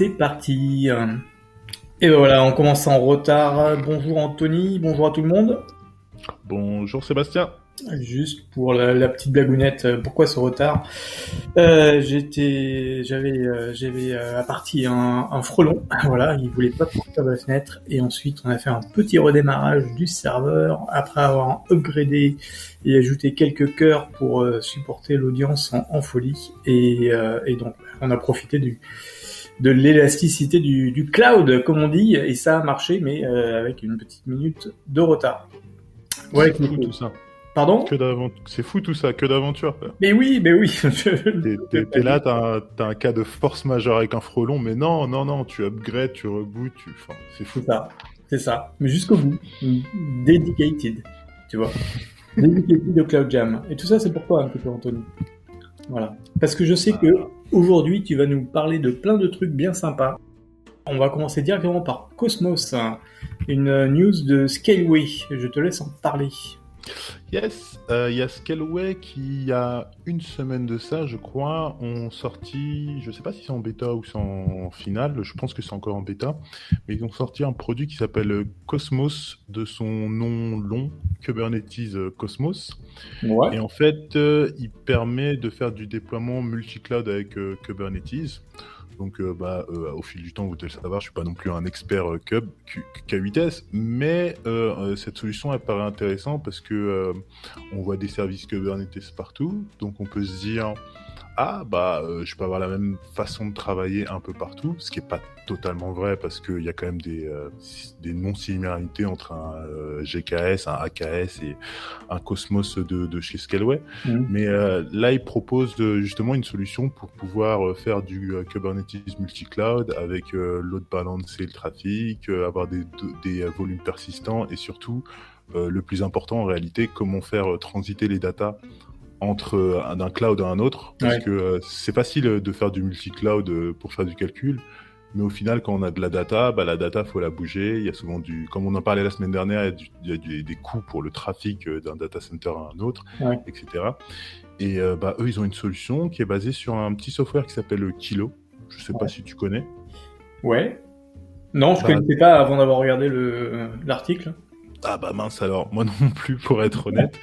c'est parti. Et ben voilà, on commence en retard. Bonjour Anthony, bonjour à tout le monde. Bonjour Sébastien. Juste pour la, petite blagounette, euh, pourquoi ce retard euh, J'étais, j'avais, euh, j'avais à partie un, un, frelon. Voilà, il voulait pas sortir de la fenêtre. Et ensuite, on a fait un petit redémarrage du serveur après avoir upgradé et ajouté quelques cœurs pour supporter l'audience en, folie. Et, et, donc, on a profité du de l'élasticité du, du, cloud, comme on dit, et ça a marché, mais avec une petite minute de retard. Ouais, tout ça. Pardon? C'est fou tout ça, que d'aventure. Mais oui, mais oui. T'es là, t'as un, un, cas de force majeure avec un frelon, mais non, non, non, tu upgrades, tu reboots, tu... Enfin, c'est fou. C'est ça, c'est ça. Mais jusqu'au bout. Dedicated, tu vois. Dedicated au Cloud Jam. Et tout ça, c'est pourquoi un peu, Anthony Voilà. Parce que je sais que aujourd'hui, tu vas nous parler de plein de trucs bien sympas. On va commencer directement par Cosmos, une news de Scaleway. Je te laisse en parler. Yes, euh, il y a Scaleway qui, il y a une semaine de ça, je crois, ont sorti, je sais pas si c'est en bêta ou c'est en finale, je pense que c'est encore en bêta, mais ils ont sorti un produit qui s'appelle Cosmos, de son nom long, Kubernetes Cosmos. Et en fait, euh, il permet de faire du déploiement multi-cloud avec euh, Kubernetes. Donc, euh, bah, euh, au fil du temps, vous devez le savoir, je suis pas non plus un expert euh, Cube, K8S, mais cette solution, elle paraît intéressante parce que on voit des services Kubernetes partout, donc on peut se dire ah bah euh, je peux avoir la même façon de travailler un peu partout, ce qui est pas totalement vrai parce qu'il y a quand même des, euh, des non-similarités entre un euh, GKS, un AKS et un Cosmos de, de chez Scaleway. Mmh. Mais là, ils proposent justement une solution pour pouvoir faire du Kubernetes multi-cloud avec load balancer le trafic, avoir des, des volumes persistants et surtout, le plus important en réalité, comment faire transiter les datas entre euh, d'un cloud à un autre, parce que euh, c'est facile de faire du multi-cloud euh, pour faire du calcul, mais au final, quand on a de la data, bah, la data, faut la bouger. Il y a souvent du, comme on en parlait la semaine dernière, il y a, des coûts pour le trafic d'un data center à un autre, etc. Et bah, eux, ils ont une solution qui est basée sur un petit software qui s'appelle Kilo. Je sais pas si tu connais. Ouais. Non, je ne bah, connaissais pas avant d'avoir regardé l'article. Ah bah mince alors, moi non plus pour être honnête.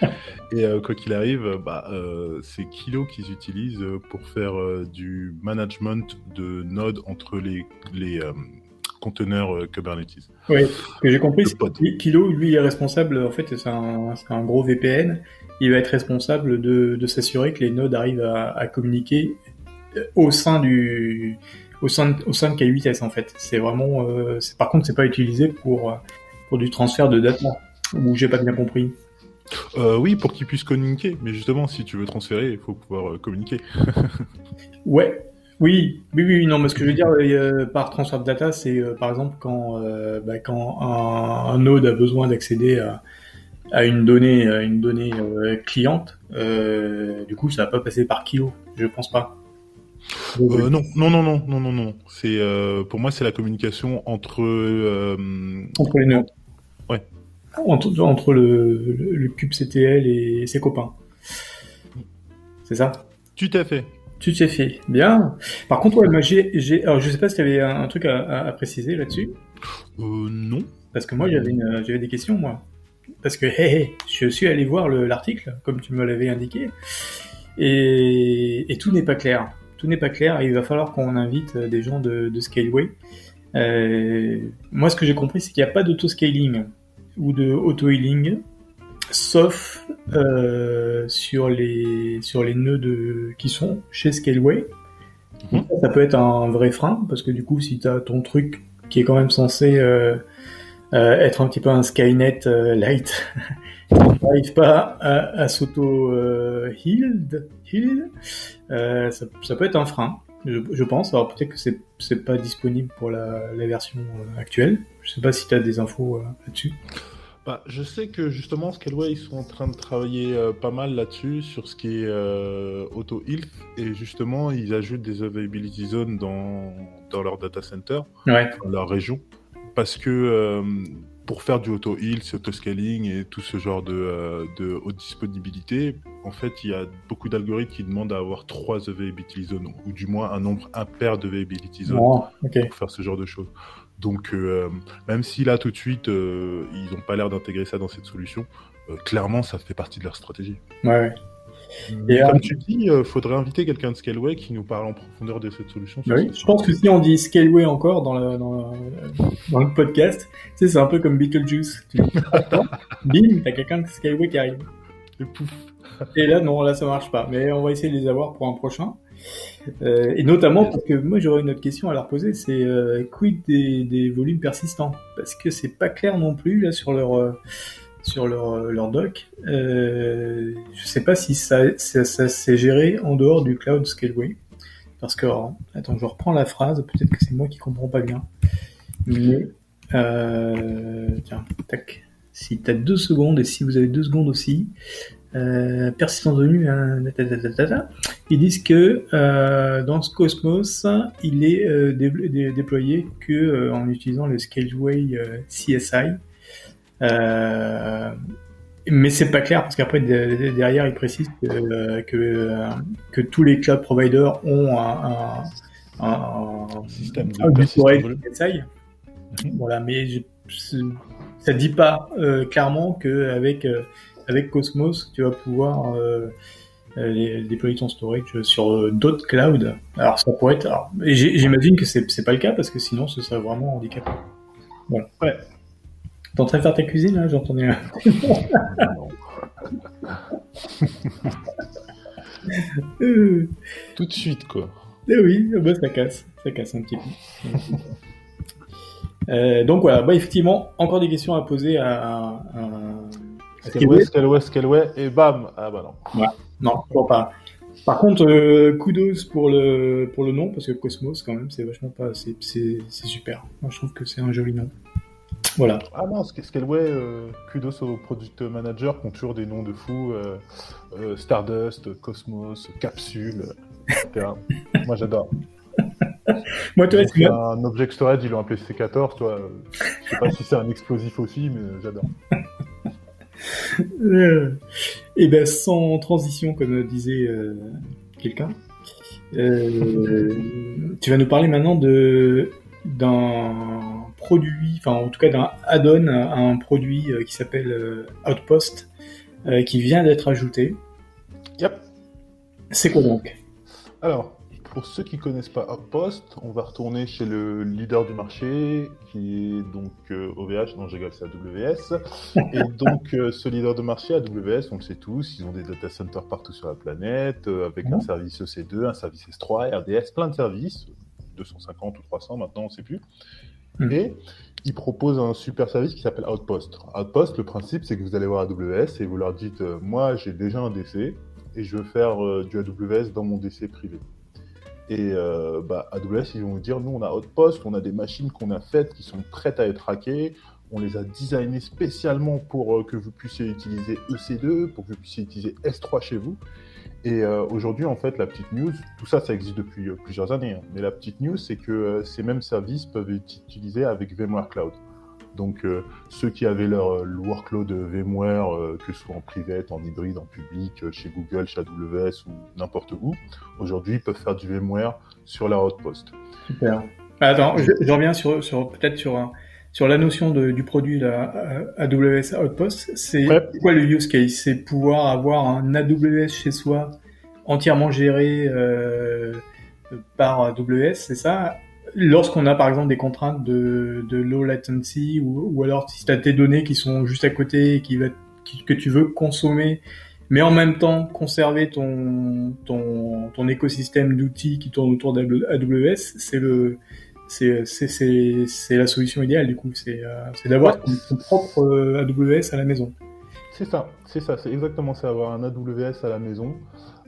Et euh, quoi qu'il arrive, bah, euh, c'est Kilo qu'ils utilisent pour faire euh, du management de nodes entre les, les conteneurs Kubernetes. Oui, que j'ai compris, Kilo, lui, est responsable, en fait, c'est un, un, gros VPN, il va être responsable de, de s'assurer que les nodes arrivent à, à, communiquer au sein du au sein de, au sein de K8S en fait. C'est vraiment, par contre, c'est pas utilisé pour pour du transfert de data Ou j'ai pas bien compris euh, Oui, pour qu'ils puissent communiquer. Mais justement, si tu veux transférer, il faut pouvoir euh, communiquer. ouais. Oui, oui, oui, non, mais ce que je veux dire euh, par transfert de data, c'est par exemple quand, bah, quand un, node a besoin d'accéder à, à, une donnée, à une donnée cliente, du coup, ça va pas passer par kilo, je pense pas. non, non, non, non, non, non, non. C'est pour moi, c'est la communication entre entre les nodes. Entre, entre le, le, cube CTL et ses copains. C'est ça? Tout à fait. Tout à fait. Bien. Par contre, ouais, moi, j'ai, j'ai, alors, je sais pas si tu avais un, truc à, à, préciser là-dessus. Euh, non. Parce que moi, j'avais, des questions, moi. Parce que, hé, hé, je suis allé voir l'article, comme tu me l'avais indiqué, et, et tout n'est pas clair. Tout n'est pas clair, et il va falloir qu'on invite des gens de, de Scaleway. Euh, moi, ce que j'ai compris, c'est qu'il n'y a pas d'auto-scaling ou de auto-healing, sauf euh, sur les sur les nœuds de, qui sont chez Scaleway. Mhm. Ça peut être un vrai frein parce que du coup, si tu as ton truc qui est quand même censé euh, euh, être un petit peu un Skynet light, n'arrive pas à, à s'auto heal, heal ça, ça, peut être un frein. Je, je pense. Alors peut-être que c'est c'est pas disponible pour la, la version actuelle. Je sais pas si tu as des infos là-dessus. Bah, je sais que justement, Scaleway, ils sont en train de travailler euh, pas mal là-dessus, sur ce qui est euh, auto-health, et justement, ils ajoutent des availability zones dans, dans leur data center, dans leur région, parce que euh, pour faire du auto-health, auto-scaling et tout ce genre de, de haute disponibilité, en fait, il y a beaucoup d'algorithmes qui demandent à avoir trois availability zones, ou du moins un nombre impair de availability zones Oh, ok. pour faire ce genre de choses. Donc, euh, même si là, tout de suite, euh, ils n'ont pas l'air d'intégrer ça dans cette solution, euh, clairement, ça fait partie de leur stratégie. Ouais, ouais. Et comme euh, tu dis, il faudrait inviter quelqu'un de Scaleway qui nous parle en profondeur de cette solution. Bah oui, je pense que si on dit Scaleway encore dans, la, dans, la- dans le podcast, tu sais, c'est un peu comme Beetlejuice. Tu bim, t'as quelqu'un de Scaleway qui arrive. Et pouf. Et là, non, là, ça marche pas. Mais on va essayer de les avoir pour un prochain. Euh, et notamment parce que moi, j'aurais une autre question à leur poser, c'est euh, quid des, des volumes persistants? Parce que c'est pas clair non plus là sur leur euh, sur leur euh, leur doc. Euh, je sais pas si ça ça, ça s'est géré en dehors du cloud Scaleway. Parce que alors, attends, je reprends la phrase. Peut-être que c'est moi qui comprends pas bien. Mais euh, tiens, tac. Si t'as deux secondes et si vous avez deux secondes aussi, euh, persistance de hein, ta. ils disent que euh, dans ce Cosmos, il est euh, dé- dé- déployé que en utilisant le Scaleway CSI. Euh, mais c'est pas clair parce qu'après de- de- derrière ils précisent que, euh, que, que tous les cloud providers ont un, un, un, Système de storage. Voilà, mais je, ça dit pas euh, clairement que avec euh, avec Cosmos tu vas pouvoir euh, les- déployer ton storage sur d'autres clouds. Alors ça pourrait être. J'imagine que c'est c'est pas le cas parce que sinon ce serait vraiment handicapant. Bon. Ouais. T'es en train de faire ta cuisine là J'entendais un. Non. Euh, Tout de suite, quoi. eh oui, ah bah, ça casse, ça casse un petit peu. Euh, donc voilà, bah effectivement, encore des questions à poser à, à, à Scaleway, Scaleway, Scaleway, et bam Ah bah non. Non, je crois pas. Par contre, euh, kudos pour le pour le nom parce que Cosmos quand même c'est vachement pas c'est super. Moi je trouve que c'est un joli nom. Voilà. Ah non, Sc- Scaleway, euh, kudos aux product managers qui ont toujours des noms de fous. euh, euh, Stardust, Cosmos, Capsule, etc. Moi j'adore. Moi toi c'est un object storage, ils l'ont appelé C14, toi. euh, Je sais pas si c'est un explosif aussi, mais j'adore. Et ben sans transition comme disait quelqu'un. tu vas nous parler maintenant de d'un produit, enfin en tout cas d'un add-on à un produit euh, qui s'appelle euh, Outpost euh, qui vient d'être ajouté. Yep. C'est quoi donc? Alors, pour ceux qui connaissent pas Outpost, on va retourner chez le leader du marché, qui est donc euh, OVH, non, je rigole, c'est AWS. Et donc, euh, ce leader de marché, AWS, on le sait tous, ils ont des data centers partout sur la planète, euh, avec un Mhm. service EC2, un service S3, RDS, plein de services, 250 ou 300 maintenant, on sait plus. Mhm. Et ils proposent un super service qui s'appelle Outpost. Outpost, le principe, c'est que vous allez voir AWS et vous leur dites, euh, moi, j'ai déjà un DC et je veux faire euh, du AWS dans mon DC privé. Et euh, bah, AWS, ils vont vous dire, nous, on a Outpost, on a des machines qu'on a faites qui sont prêtes à être hackées, on les a designées spécialement pour que vous puissiez utiliser EC2, pour que vous puissiez utiliser S3 chez vous. Et euh, aujourd'hui, en fait, la petite news, tout ça, ça existe depuis euh, plusieurs années, hein, mais la petite news, c'est que euh, ces mêmes services peuvent être utilisés avec VMware Cloud. Donc, euh, ceux qui avaient leur euh, le workload VMware, euh, que ce soit en private, en hybride, en public, euh, chez Google, chez AWS ou n'importe où, aujourd'hui, ils peuvent faire du VMware sur leur Outpost. Super. Attends, je, je reviens sur, sur peut-être sur un- sur la notion de- du produit là, euh, AWS Outpost. C'est Ouais. quoi le use case? C'est pouvoir avoir un AWS chez soi entièrement géré euh, par AWS, c'est ça? Lorsqu'on a par exemple des contraintes de, de low latency ou, ou alors si tu as tes données qui sont juste à côté et qui va, qui- que tu veux consommer, mais en même temps conserver ton, ton, ton écosystème d'outils qui tourne autour d'AWS, c'est le c'est la solution idéale du coup c'est euh, d'avoir Ouais. ton, ton propre euh, AWS à la maison. C'est ça, c'est ça, c'est exactement ça, avoir un AWS à la maison.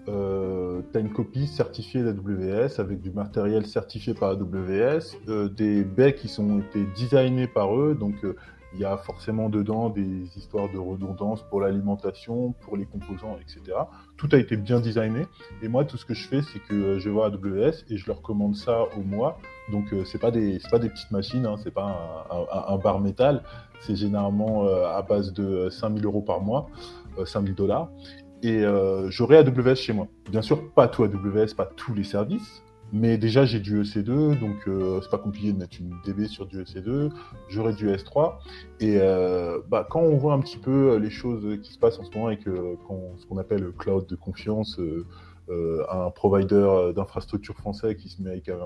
Euh, tu as une copie certifiée d'AWS avec du matériel certifié par AWS, euh, des baies qui sont été designés par eux, donc euh, il y a forcément dedans des histoires de redondance pour l'alimentation, pour les composants, etc. Tout a été bien designé. Et moi, tout ce que je fais, c'est que euh, je vais voir AWS et je leur commande ça au mois. Donc, euh, c'est pas des, pas des petites machines, hein, c'est pas un, bar métal. C'est généralement euh, à base de 5000 euros par mois, euh, 5000 dollars. et euh, j'aurai AWS chez moi. Bien sûr, pas tout AWS, pas tous les services, mais déjà j'ai du EC2, donc euh, c'est pas compliqué de mettre une DB sur du EC2, j'aurai du S3, et euh, bah, quand on voit un petit peu les choses qui se passent en ce moment avec ce qu'on appelle le cloud de confiance, un provider d'infrastructure français qui se met avec un,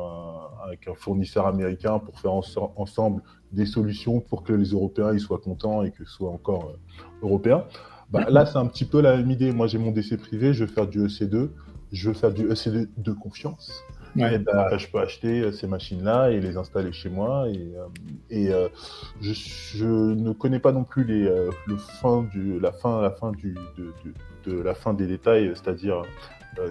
avec un fournisseur américain pour faire ensemble des solutions pour que les Européens ils soient contents et que ce soit encore européen. Bah, là, c'est un petit peu la même idée. Moi, j'ai mon DC privé, je veux faire du EC2, je veux faire du EC2 de confiance. Et bah, je peux acheter euh, ces machines-là et les installer chez moi. Et, euh, et euh, je, je, ne connais pas non plus les, le fin du, la fin, la fin du, de, de, de la fin des détails, c'est-à-dire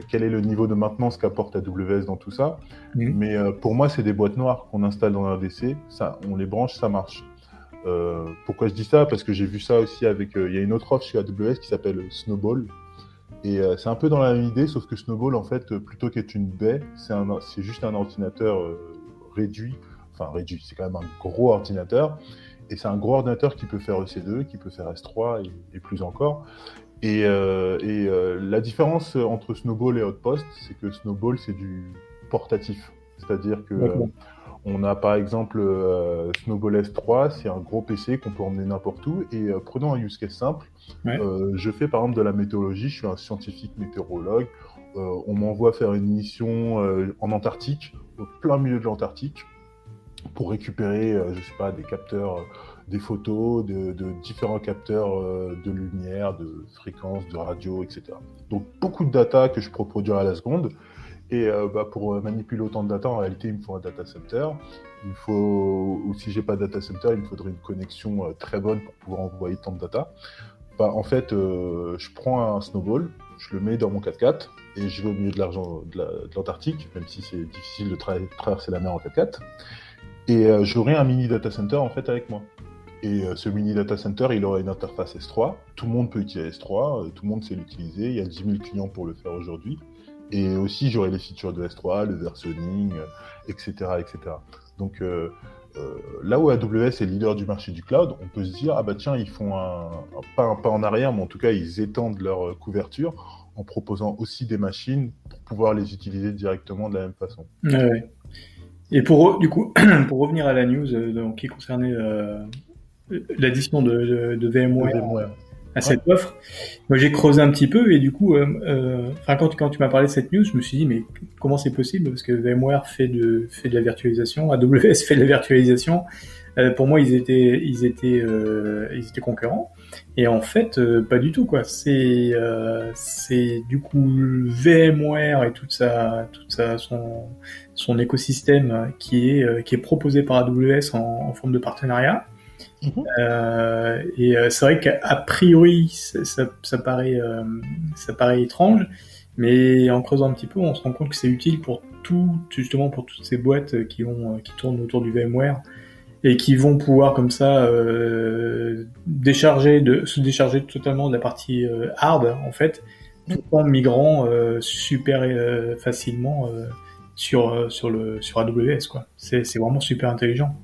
quel est le niveau de maintenance qu'apporte AWS dans tout ça. Mais pour moi, c'est des boîtes noires qu'on installe dans un DC. Ça, on les branche, ça marche. Euh, pourquoi je dis ça? Parce que j'ai vu ça aussi avec. Il y a une autre offre chez AWS qui s'appelle Snowball. Et euh, c'est un peu dans la même idée, sauf que Snowball, en fait, plutôt qu'être une baie, c'est juste un ordinateur réduit. Enfin, réduit, c'est quand même un gros ordinateur. Et c'est un gros ordinateur qui peut faire EC2, qui peut faire S3 et, plus encore. Et, et la différence entre Snowball et Outpost, c'est que Snowball, c'est du portatif. C'est-à-dire que on a par exemple euh, Snowball S3, c'est un gros PC qu'on peut emmener n'importe où. Et euh, prenons un use case simple. Euh, je fais par exemple de la météorologie, je suis un scientifique météorologue. on m'envoie faire une mission en Antarctique, au plein milieu de l'Antarctique, pour récupérer, je sais pas, des capteurs, des photos de, de différents capteurs de lumière, de fréquences, de radio, etc. Donc beaucoup de data que je peux produire à la seconde. Et euh, bah, pour manipuler autant de data, en réalité, il me faut un data center. Il faut, ou si j'ai pas de data center, il me faudrait une connexion euh, très bonne pour pouvoir envoyer tant de data. Bah, en fait, euh, je prends un snowball, je le mets dans mon 4x4 et je vais au milieu de l'Antarctique, même si c'est difficile de traverser la mer en 4x4. Et j'aurai un mini data center en fait avec moi. Et ce mini data center, il aura une interface S3. Tout le monde peut utiliser S3, tout le monde sait l'utiliser. Il y a 10 000 clients pour le faire aujourd'hui. Et aussi, j'aurai les features de S3, le versioning, etc. Euh, etc. Donc, euh, euh, là où AWS est leader du marché du cloud, on peut se dire, ah bah tiens, ils font un, pas un pas en arrière, mais en tout cas, ils étendent leur couverture en proposant aussi des machines pour pouvoir les utiliser directement de la même façon. Ouais. Et pour, du coup, pour revenir à la news qui concernait l'addition de, de, VMware à cette offre. Moi, j'ai creusé un petit peu et du coup, euh, euh, enfin, quand, quand tu m'as parlé de cette news, je me suis dit, mais comment c'est possible? Parce que VMware fait de, fait de la virtualisation, AWS fait de la virtualisation. Euh, pour moi, ils étaient, ils étaient, euh, ils étaient concurrents. Et en fait, euh, pas du tout, quoi. C'est, c'est du coup VMware et toute sa, toute sa, son, son écosystème qui est, qui est proposé par AWS en, en forme de partenariat. Mhm. Euh, et euh, c'est vrai qu'a priori, ça, ça, paraît, euh, ça paraît étrange, mais en creusant un petit peu, on se rend compte que c'est utile pour tout, justement pour toutes ces boîtes qui ont, qui tournent autour du VMware et qui vont pouvoir comme ça euh, décharger, de, se décharger totalement de la partie hard en fait, tout en migrant super facilement sur sur le sur AWS quoi. C'est vraiment super intelligent.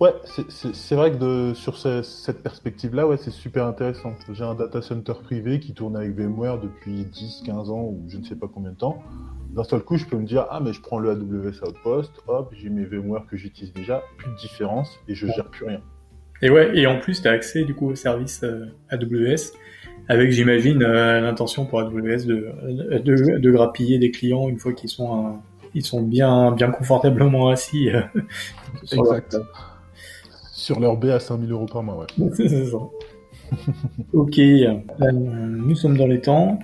Ouais, c'est vrai que de, sur cette perspective-là, ouais, c'est super intéressant. J'ai un data center privé qui tourne avec VMware depuis 10, 15 ans ou je ne sais pas combien de temps. D'un seul coup, je peux me dire, ah, mais je prends le AWS Outpost, hop, j'ai mes VMware que j'utilise déjà, plus de différence et je gère plus rien. Et ouais, et en plus, tu as accès du coup au service euh, AWS avec, j'imagine, euh, l'intention pour AWS de, de, de, grappiller des clients une fois qu'ils sont, euh, ils sont bien, bien confortablement assis. exact. Sur leur B à 5000 euros par mois, ouais. c'est ça. ok, euh, nous sommes dans les temps.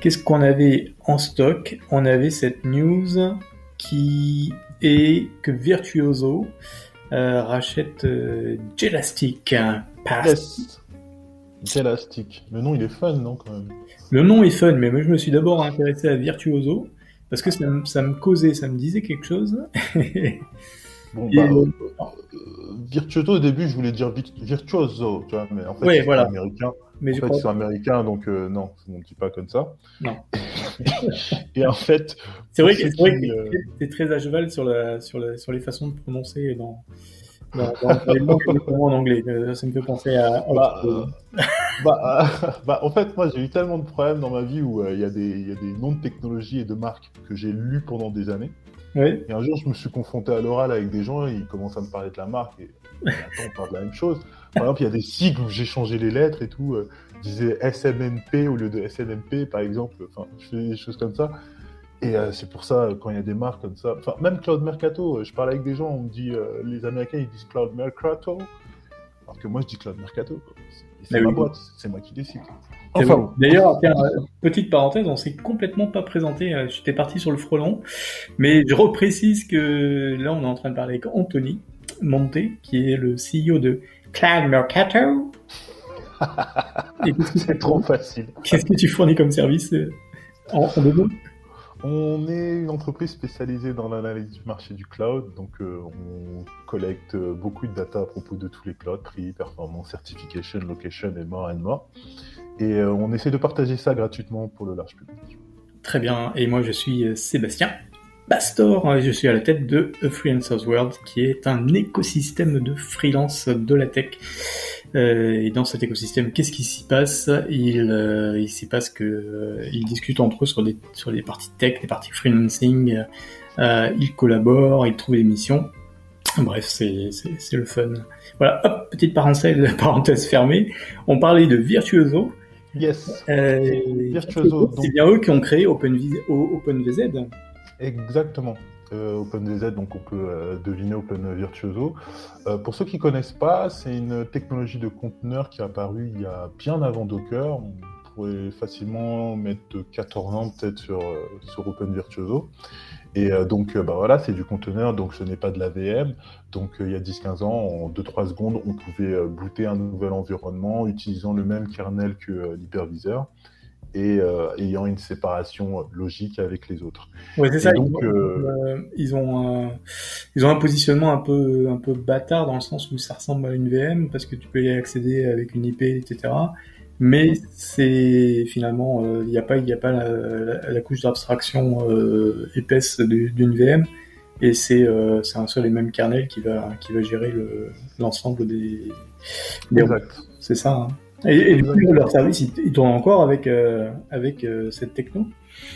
Qu'est-ce qu'on avait en stock? On avait cette news qui est que Virtuoso euh, rachète euh, Jelastic Pass. Jelastic. Le nom il est fun, non quand même? Le nom est fun, mais moi je me suis d'abord intéressé à Virtuoso parce que ça, ça me causait, ça me disait quelque chose. Bon, bah, euh, euh, virtuoso au début, je voulais dire virtuoso, tu vois, mais en fait, oui, voilà. américain. Mais en fait, c'est américain, donc euh, non, on ne dit pas comme ça. Non. et en fait, c'est vrai que c'est très à cheval sur, la, sur, la, sur les façons de prononcer dans, dans, dans les mots en anglais. Ça me fait penser à. Bah, bah, bah, en fait, moi, j'ai eu tellement de problèmes dans ma vie où il y, a des noms de technologies et de marques que j'ai lus pendant des années. Et un jour, je me suis confronté à l'oral avec des gens, ils commencent à me parler de la marque. Et on parle de la même chose. Par exemple, il y a des sigles où j'ai changé les lettres et tout. Euh, je disais SMMP au lieu de SNMP, par exemple. Enfin, je fais des choses comme ça. Et euh, c'est pour ça, quand il y a des marques comme ça, enfin, même Cloud Mercato, euh, je parle avec des gens, on me dit, les Américains, ils disent Cloud Mercato, alors que moi, je dis Cloud Mercato. C'est ma boîte, c'est moi qui décide. Enfin, D'ailleurs, petite parenthèse, on s'est complètement pas présenté. J'étais parti sur le frelon, mais je reprécise que là, on est en train de parler avec Anthony Monté, qui est le CEO de Cloud Mercato. C'est trop facile. Qu'est-ce que tu fournis comme service euh, en, en On est une entreprise spécialisée dans l'analyse du marché du cloud, donc euh, on collecte euh, beaucoup de data à propos de tous les clouds, prix, performance, certification, location et more and more. Et on essaie de partager ça gratuitement pour le large public. Très bien, et moi je suis Sébastien, Pastor, je suis à la tête de Freelancers World, qui est un écosystème de freelance de la tech. Euh, et dans cet écosystème, qu'est-ce qui s'y passe? Il, euh, il s'y passe que euh, ils discutent entre eux sur des sur les parties tech, les parties freelancing. ils collaborent, ils trouvent des missions. Bref, c'est le fun. Voilà, hop, petite parenthèse, parenthèse fermée. On parlait de Virtuoso. Yes. Virtuoso. C'est bien eux qui ont créé OpenVZ. Exactement. Euh, OpenVZ, donc on peut euh, deviner Open Virtuoso. Euh, pour ceux qui ne connaissent pas, c'est une technologie de conteneur qui est apparue il y a bien avant Docker. On pourrait facilement mettre 14 ans peut-être sur, sur Open Virtuoso. Et donc bah voilà, c'est du conteneur, donc ce n'est pas de la VM. Donc il y a 10-15 ans, en 2-3 secondes, on pouvait booter un nouvel environnement utilisant le même kernel que l'hyperviseur et euh, ayant une séparation logique avec les autres. Ouais, c'est ça. Donc, euh, euh, ils, ont, ils ont un positionnement un peu un peu bâtard dans le sens où ça ressemble à une VM parce que tu peux y accéder avec une IP, etc. Mais c'est finalement il n'y a pas il a pas la, couche d'abstraction épaisse d'une VM et c'est c'est un seul et même kernel qui va qui va gérer l'ensemble des, des c'est ça. Hein. Et, du coup, leur service, ils, tournent encore avec, euh, avec euh, cette techno?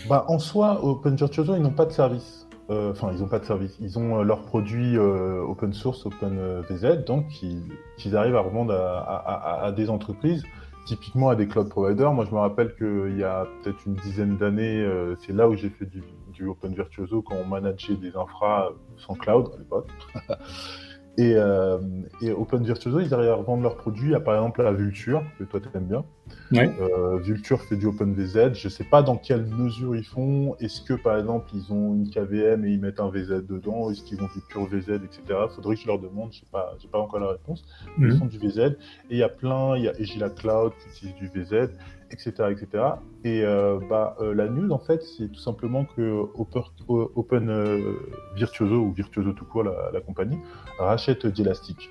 Bah, En soi, Open Virtuoso, ils n'ont pas de service. Euh, enfin, ils n'ont pas de service. Ils ont leurs produits open source, OpenVZ, donc qu'ils arrivent à revendre à, à, des entreprises, typiquement à des cloud providers. Moi, je me rappelle qu'il y a peut-être une dizaine d'années, c'est là où j'ai fait du, du, Open Virtuoso quand on manageait des infras sans cloud à l'époque. Et, euh, et, Open Virtuoso, ils arrivent à revendre leurs produits à par exemple la Vulture, que toi tu aimes bien. Euh, Vulture fait du OpenVZ. Je ne sais pas dans quelle mesure ils font. Est-ce que par exemple ils ont une KVM et ils mettent un VZ dedans? Est-ce qu'ils ont du pur VZ, etc. Faudrait que je leur demande. Je sais pas, pas encore la réponse. Ils mhm. font du VZ. Et il y a plein. Il y a Egila Cloud qui utilise du VZ etc. etc. Et euh, bah, euh, la news, en fait, c'est tout simplement que Open, euh, Virtuoso, ou Virtuoso tout court, la, compagnie, rachète Dielastic.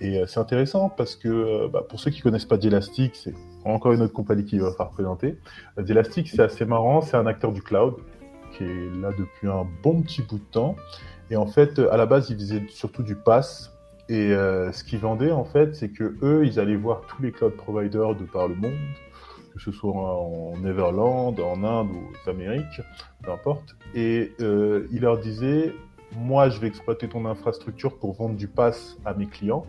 Et c'est intéressant parce que bah, pour ceux qui connaissent pas Dielastic, c'est encore une autre compagnie qui va faire présenter. Dielastic, c'est assez marrant, c'est un acteur du cloud qui est là depuis un bon petit bout de temps. Et en fait, à la base, il faisait surtout du pass. Et ce qu'ils vendaient, en fait, c'est que eux, ils allaient voir tous les cloud providers de par le monde que ce soit en Neverland, en Inde ou aux Amériques, peu importe. Et euh, il leur disait, moi je vais exploiter ton infrastructure pour vendre du pass à mes clients.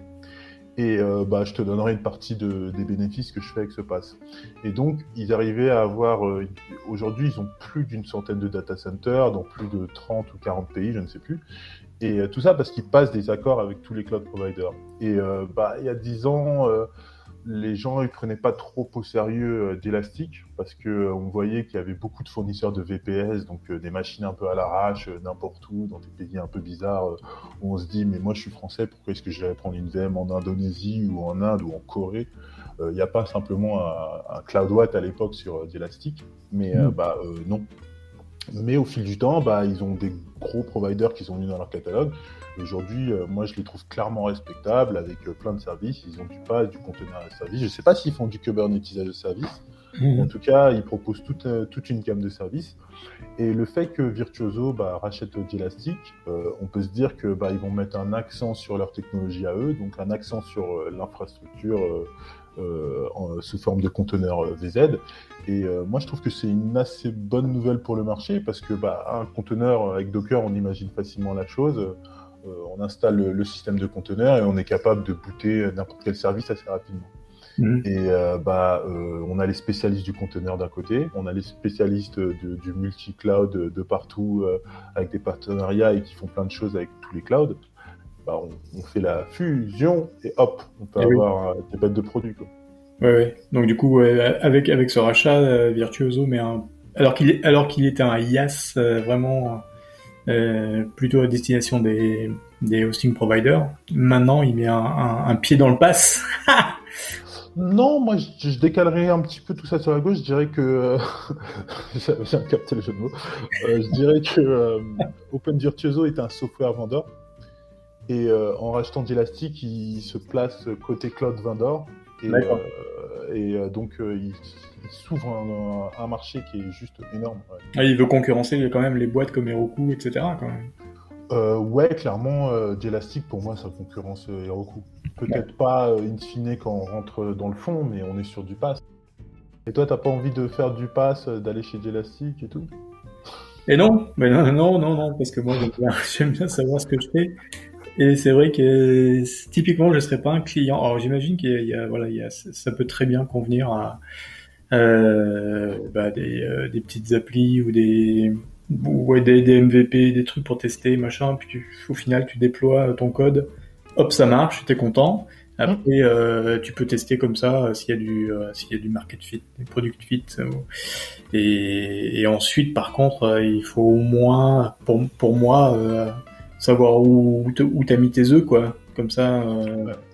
Et euh, bah, je te donnerai une partie de, des bénéfices que je fais avec ce pass. Et donc, ils arrivaient à avoir. Euh, aujourd'hui, ils ont plus d'une centaine de data centers dans plus de 30 ou 40 pays, je ne sais plus. Et tout ça parce qu'ils passent des accords avec tous les cloud providers. Et bah, il y a 10 ans, les gens ne prenaient pas trop au sérieux euh, d'Elastic parce que euh, on voyait qu'il y avait beaucoup de fournisseurs de VPS, donc euh, des machines un peu à l'arrache, n'importe où, dans des pays un peu bizarres, où on se dit mais moi je suis français, pourquoi est-ce que je vais prendre une VM en Indonésie ou en Inde ou en Corée? Il n'y a pas simplement un, CloudWatt à l'époque sur d'Elastic, mais mm. bah non. Mais au fil du temps, bah, ils ont des gros providers qui sont mis dans leur catalogue. Aujourd'hui, euh, moi, je les trouve clairement respectables avec euh, plein de services. Ils ont du pas du conteneur à service. Je ne sais pas s'ils font du Kubernetes as service. Mmh. En tout cas, ils proposent toute, euh, toute, une gamme de services. Et le fait que Virtuoso bah, rachète Elastic, on peut se dire que bah, ils vont mettre un accent sur leur technologie à eux, donc un accent sur l'infrastructure en, sous forme de conteneur VZ. Et moi, je trouve que c'est une assez bonne nouvelle pour le marché parce que bah, un conteneur avec Docker, on imagine facilement la chose. on installe le, système de conteneur et on est capable de booter n'importe quel service assez rapidement. Mhm. Et euh, bah, euh, on a les spécialistes du conteneur d'un côté, on a les spécialistes du multi-cloud de, partout euh, avec des partenariats et qui font plein de choses avec tous les clouds. Bah, on, fait la fusion et hop, on peut avoir des bêtes de produits. Quoi. Ouais, ouais. Donc du coup, avec avec ce rachat, Virtuoso, mais alors qu'il alors qu'il était un IaaS vraiment plutôt à destination des des hosting providers, maintenant il met un, un pied dans le pass. Non, moi je, décalerais un petit peu tout ça sur la gauche. Je dirais que euh, j'ai capté le jeu de mots. Euh, je dirais que euh, Open Virtuoso est un software vendeur et en rachetant Elastic, il se place côté cloud vendor et, et donc il, s'ouvre un, marché qui est juste énorme. Ah, il veut concurrencer quand même les boîtes comme Heroku, etc. Quand même. ouais, clairement, Elastic pour moi ça concurrence Heroku. Peut-être pas euh, in fine quand on rentre dans le fond, mais on est sur du pass. Et toi, t'as pas envie de faire du pass, euh, d'aller chez Jelastic et tout? Et non, mais non, non, non, non, parce que moi j'aime bien, savoir ce que je fais. Et c'est vrai que typiquement, je serais pas un client. Alors j'imagine qu'il y, a, voilà, il y a, ça peut très bien convenir à euh, bah, des, euh, des, petites applis ou des, ou, des, des MVP, des trucs pour tester, machin. Puis tu, au final, tu déploies ton code hop, ça marche, t'es content. Après, euh, tu peux tester comme ça euh, s'il y a du euh, s'il y a du market fit, du product fit. et, et, ensuite, par contre, il faut au moins, pour, pour moi, savoir où où t'as mis tes œufs, quoi. Comme ça,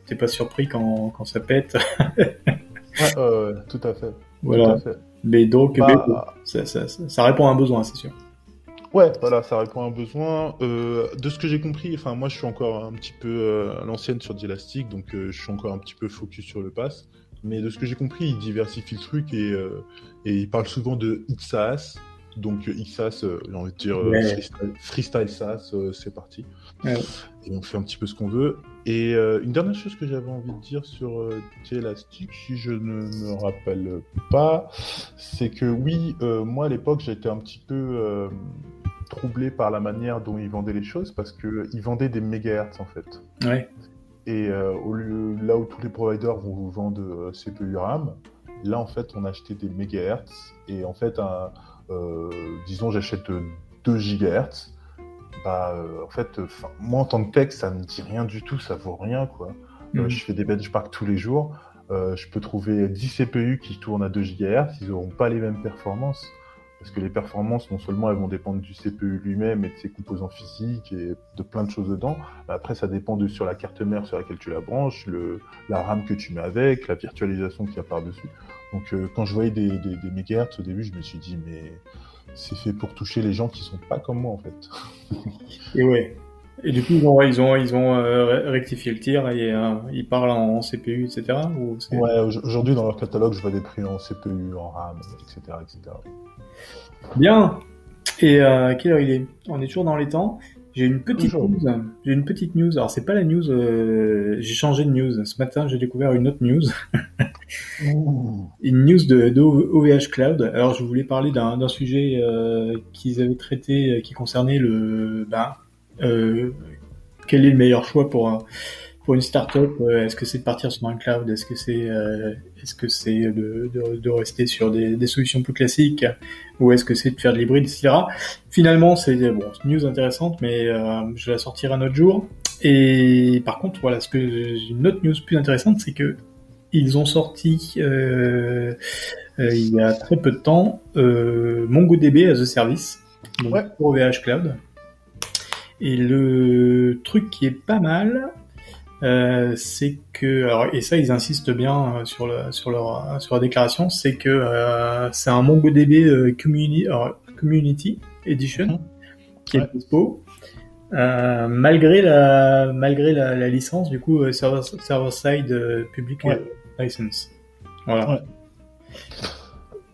t'es pas surpris quand quand ça pète. ouais, tout à fait. Voilà. Mais donc, bah, ça, ça, ça répond à un besoin, c'est sûr. Ouais, voilà, ça répond à un besoin. Euh, de ce que j'ai compris, enfin moi je suis encore un petit peu euh, à l'ancienne sur Dielastic, donc euh, je suis encore un petit peu focus sur le pass. Mais de ce que j'ai compris, il diversifie le truc et, et il parle souvent de XaaS. Donc XaaS, j'ai envie de dire freestyle, SaaS, c'est parti. Et on fait un petit peu ce qu'on veut. Et une dernière chose que j'avais envie de dire sur Dielastic, si je ne me rappelle pas, c'est que oui, moi à l'époque j'étais un petit peu troublé par la manière dont ils vendaient les choses parce qu'ils vendaient des mégahertz en fait. Ouais. Et euh, au lieu, là où tous les providers vont vous vendre euh, CPU RAM, là en fait on achetait des mégahertz et en fait, un, euh, disons j'achète 2 gigahertz. Bah, en fait, moi en tant que tech, ça ne dit rien du tout, ça vaut rien quoi. Mm. je fais des benchmarks tous les jours. je peux trouver 10 CPU qui tournent à 2 GHz, ils n'auront pas les mêmes performances parce que les performances, non seulement elles vont dépendre du CPU lui-même et de ses composants physiques et de plein de choses dedans, mais après ça dépend de sur la carte mère sur laquelle tu la branches, la RAM que tu mets avec, la virtualisation qu'il y a par-dessus. Donc euh, quand je voyais des, des, des mégahertz au début, je me suis dit mais c'est fait pour toucher les gens qui sont pas comme moi en fait. et ouais, et du coup, ils ont, ils ont, ils ont euh, rectifié le tir et euh, ils parlent en CPU, etc. Ou ouais, aujourd'hui, dans leur catalogue, je vois des prix en CPU, en RAM, etc. etc. Bien. Et euh, quelle heure il est? On est toujours dans les temps. J'ai une petite news. J'ai une petite news. Alors c'est pas la news. J'ai changé de news. Ce matin, j'ai découvert une autre news. une news de, de, OVH Cloud. Alors je voulais parler d'un sujet qu'ils avaient traité, qui concernait le. Ben, quel est le meilleur choix pour pour une startup, euh, est-ce que c'est de partir sur un cloud Est-ce que c'est euh, est-ce que c'est de, de, de, rester sur des, des, solutions plus classiques ou est-ce que c'est de faire de l'hybride, etc. Finalement, c'est bon, une news intéressante, mais euh, je vais la sortir un autre jour. Et par contre, voilà, ce que une autre news plus intéressante, c'est que ils ont sorti euh, il y a très peu de temps MongoDB as a service donc pour OVH Cloud. Et le truc qui est pas mal, euh, c'est que alors, et ça ils insistent bien euh, sur le, sur leur sur la déclaration, c'est que euh, c'est un MongoDB euh, Community, Community Edition mhm. qui est dispo. malgré la malgré la, la, licence du coup server, server side public license voilà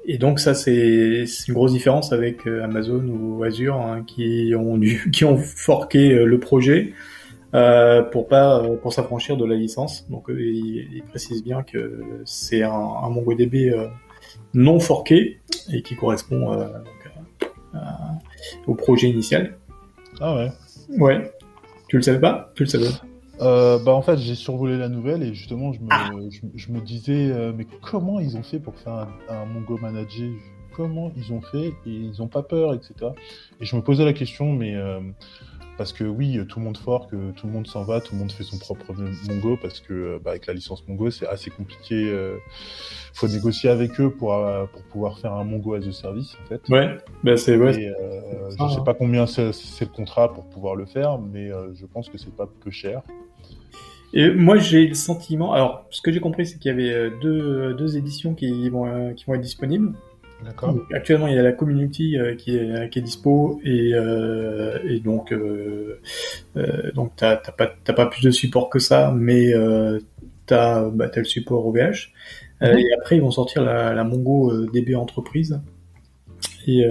et donc ça c'est une grosse différence avec Amazon ou Azure hein, qui ont dû, qui ont forqué le projet euh, pour pas euh, pour s'affranchir de la licence. Donc euh, il, il, précise bien que c'est un, un, MongoDB non forqué et qui correspond donc, à, au projet initial. Ah ouais. Ouais. Tu le savais pas? Tu le savais euh, bah en fait j'ai survolé la nouvelle et justement je me, ah. je, je, me disais euh, mais comment ils ont fait pour faire un, un Mongo Manager? Comment ils ont fait? Et ils ont pas peur etc et je me posais la question mais euh, parce que oui, tout le monde fort, que tout le monde s'en va, tout le monde fait son propre Mongo, parce que euh, bah, avec la licence Mongo, c'est assez compliqué. Il euh, faut négocier avec eux pour, euh, pour pouvoir faire un Mongo as a service, en fait. Ouais, bah c'est ouais. Et, je sais pas combien c'est le contrat pour pouvoir le faire, mais je pense que c'est pas peu cher. Et moi, j'ai le sentiment. Alors, ce que j'ai compris, c'est qu'il y avait deux, deux éditions qui vont, qui vont être disponibles. Actuellement, il y a la community euh, qui, est, qui est dispo et, euh, et donc euh, euh donc t'as pas t'as pas plus de support que ça, mais euh, t'as bah, as le support OVH. Mhm. Et après, ils vont sortir la, la Mongo DB entreprise et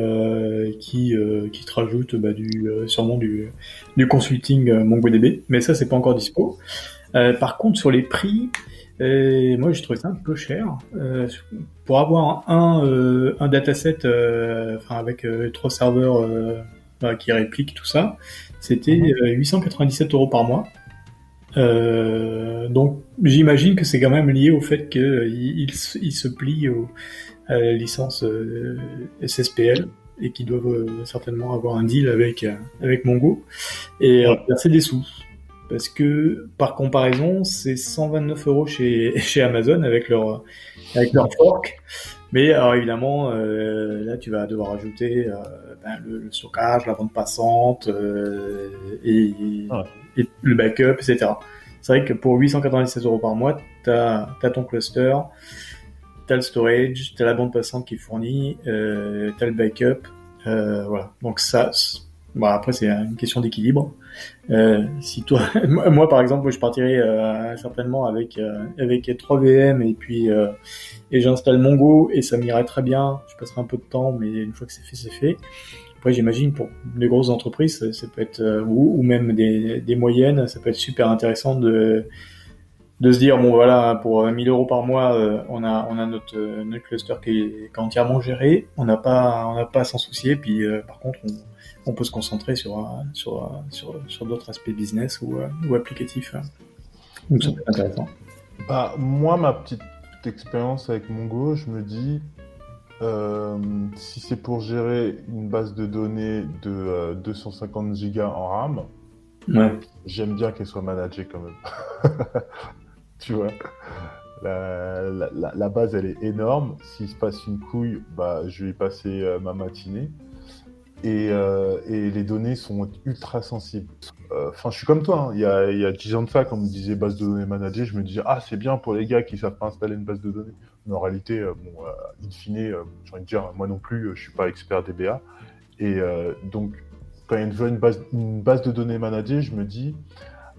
qui qui te rajoute bah, du sûrement du du consulting MongoDB, mais ça c'est pas encore dispo. par contre, sur les prix, et moi, j'ai trouvé ça un peu cher. Euh, pour avoir un, euh, un dataset euh, enfin, avec euh, trois serveurs euh, bah, qui répliquent tout ça, c'était 897 mhm. euros par mois. donc, j'imagine que c'est quand même lié au fait qu'il il, il, se plie au, à la licence SSPL et qu'ils doivent certainement avoir un deal avec, avec Mongo et verser des sous parce que par comparaison, c'est 129 euros chez, chez Amazon avec leur avec leur fork. Mais alors évidemment, euh, là tu vas devoir ajouter euh, ben, le, stockage, la bande passante euh, et, et, le backup, etc. C'est vrai que pour 897 euros par mois, tu as, ton cluster, tu as le storage, tu as la bande passante qui est fournie, euh, tu as le backup. Euh, voilà. Donc ça, bon, après c'est une question d'équilibre. Euh, si toi, moi par exemple, je partirais euh, certainement avec euh, avec 3 VM et puis euh, et j'installe Mongo et ça m'irait très bien. Je passerai un peu de temps, mais une fois que c'est fait, c'est fait. Après, j'imagine pour les grosses entreprises, ça, peut être ou, ou, même des, des moyennes, ça peut être super intéressant de de se dire bon voilà pour 1000 euros par mois on a on a notre notre cluster qui est, qui est entièrement géré on n'a pas on n'a pas à s'en soucier puis par contre on on peut se concentrer sur, euh, sur, euh, sur, sur d'autres aspects business ou, euh, ou applicatifs. Donc ça peut être intéressant. Bah, moi, ma petite expérience avec Mongo, je me dis, euh, si c'est pour gérer une base de données de euh, 250 gigas en RAM, ouais. j'aime bien qu'elle soit managée quand même. tu vois? La, la, la, base, elle est énorme. S'il se passe une couille, bah, je vais y passer euh, ma matinée et, euh, et, les données sont ultra sensibles. Euh, enfin, je suis comme toi. Hein. Il, y a, il y a 10 ans de ça, comme on disait base de données managée, je me disais ah c'est bien pour les gars qui savent pas installer une base de données. Mais en réalité, euh, bon, in fine, j'ai envie de dire moi non plus, je suis pas expert DBA. Et donc quand il y une, base, une base de données managée, je me dis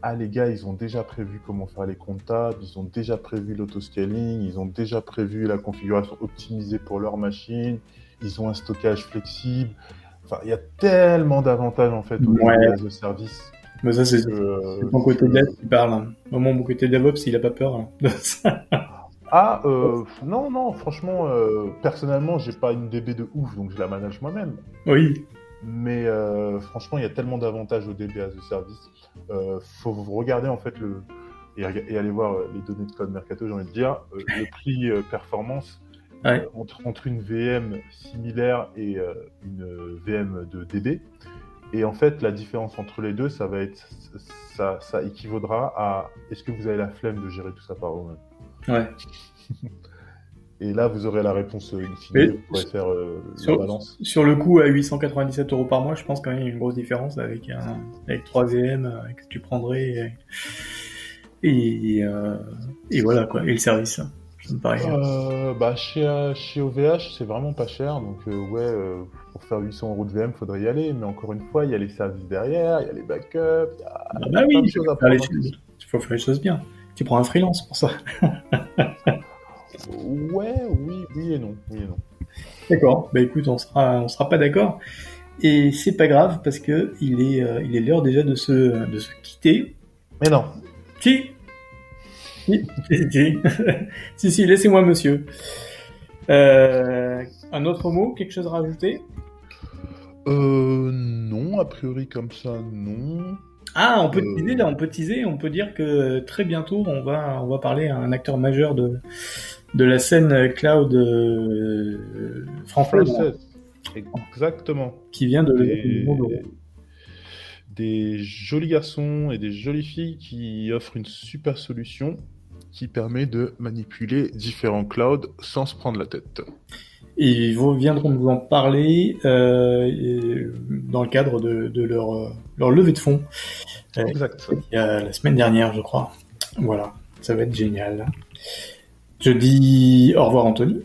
ah les gars, ils ont déjà prévu comment faire les comptables, ils ont déjà prévu l'autoscaling, ils ont déjà prévu la configuration optimisée pour leur machine, ils ont un stockage flexible. Enfin, il y a tellement d'avantages en fait au ouais. de service. Mais ça, c'est euh, mon côté dev qui parle. Hein. mon côté DevOps, il a pas peur hein, de ça. Ah, euh, non, non, franchement, euh, personnellement, j'ai pas une DB de ouf, donc je la manage moi-même. Oui. Mais euh, franchement, il y a tellement d'avantages au DB as a service. Euh, faut regarder en fait le et, et aller voir les données de code mercato. J'ai envie de dire le prix performance ouais. entre, entre, une VM similaire et euh, une VM de DB. Et en fait, la différence entre les deux, ça va être, ça, ça équivaudra à est-ce que vous avez la flemme de gérer tout ça par vous-même? Ouais. Et là, vous aurez la réponse in fine, vous pourrez faire euh, sur, la balance. Sur le coup, à 897 euros par mois, je pense quand même qu'il y a une grosse différence avec, un, avec 3 VM euh, que tu prendrais. Et, et, euh, et, voilà, quoi. Et le service. Euh, bah, chez, chez OVH, c'est vraiment pas cher. Donc, euh, ouais, euh, pour faire 800 euros de VM, faudrait y aller. Mais encore une fois, il y a les services derrière, il y a les backups. Il y a, ah bah oui, il faut, faire les choses, il faut faire les choses bien. Tu prends un freelance pour ça. ouais, oui, oui et non. Oui et non. D'accord. Bah écoute, on sera, on sera pas d'accord. Et c'est pas grave parce que il est, il est l'heure déjà de se, de se quitter. Mais non. Si. Si, si, si, si, laissez-moi, monsieur. Euh, un autre mot, quelque chose à rajouter? Euh, non, a priori comme ça, non. Ah, on peut Euh. teaser, on peut teaser, on peut dire que très bientôt, on va, on va parler à un acteur majeur de, de la scène cloud euh, française. Exactement. qui vient de Des... des jolis garçons et des jolies filles qui offrent une super solution qui permet de manipuler différents clouds sans se prendre la tête. Et ils viendront nous en parler euh, dans le cadre de, de leur, euh, leur levée de fonds Ouais. Exact. la semaine dernière, je crois. Voilà, ça va être génial. Je dis au revoir Anthony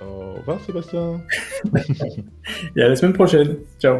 Au revoir Sébastien. et à la semaine prochaine. Ciao.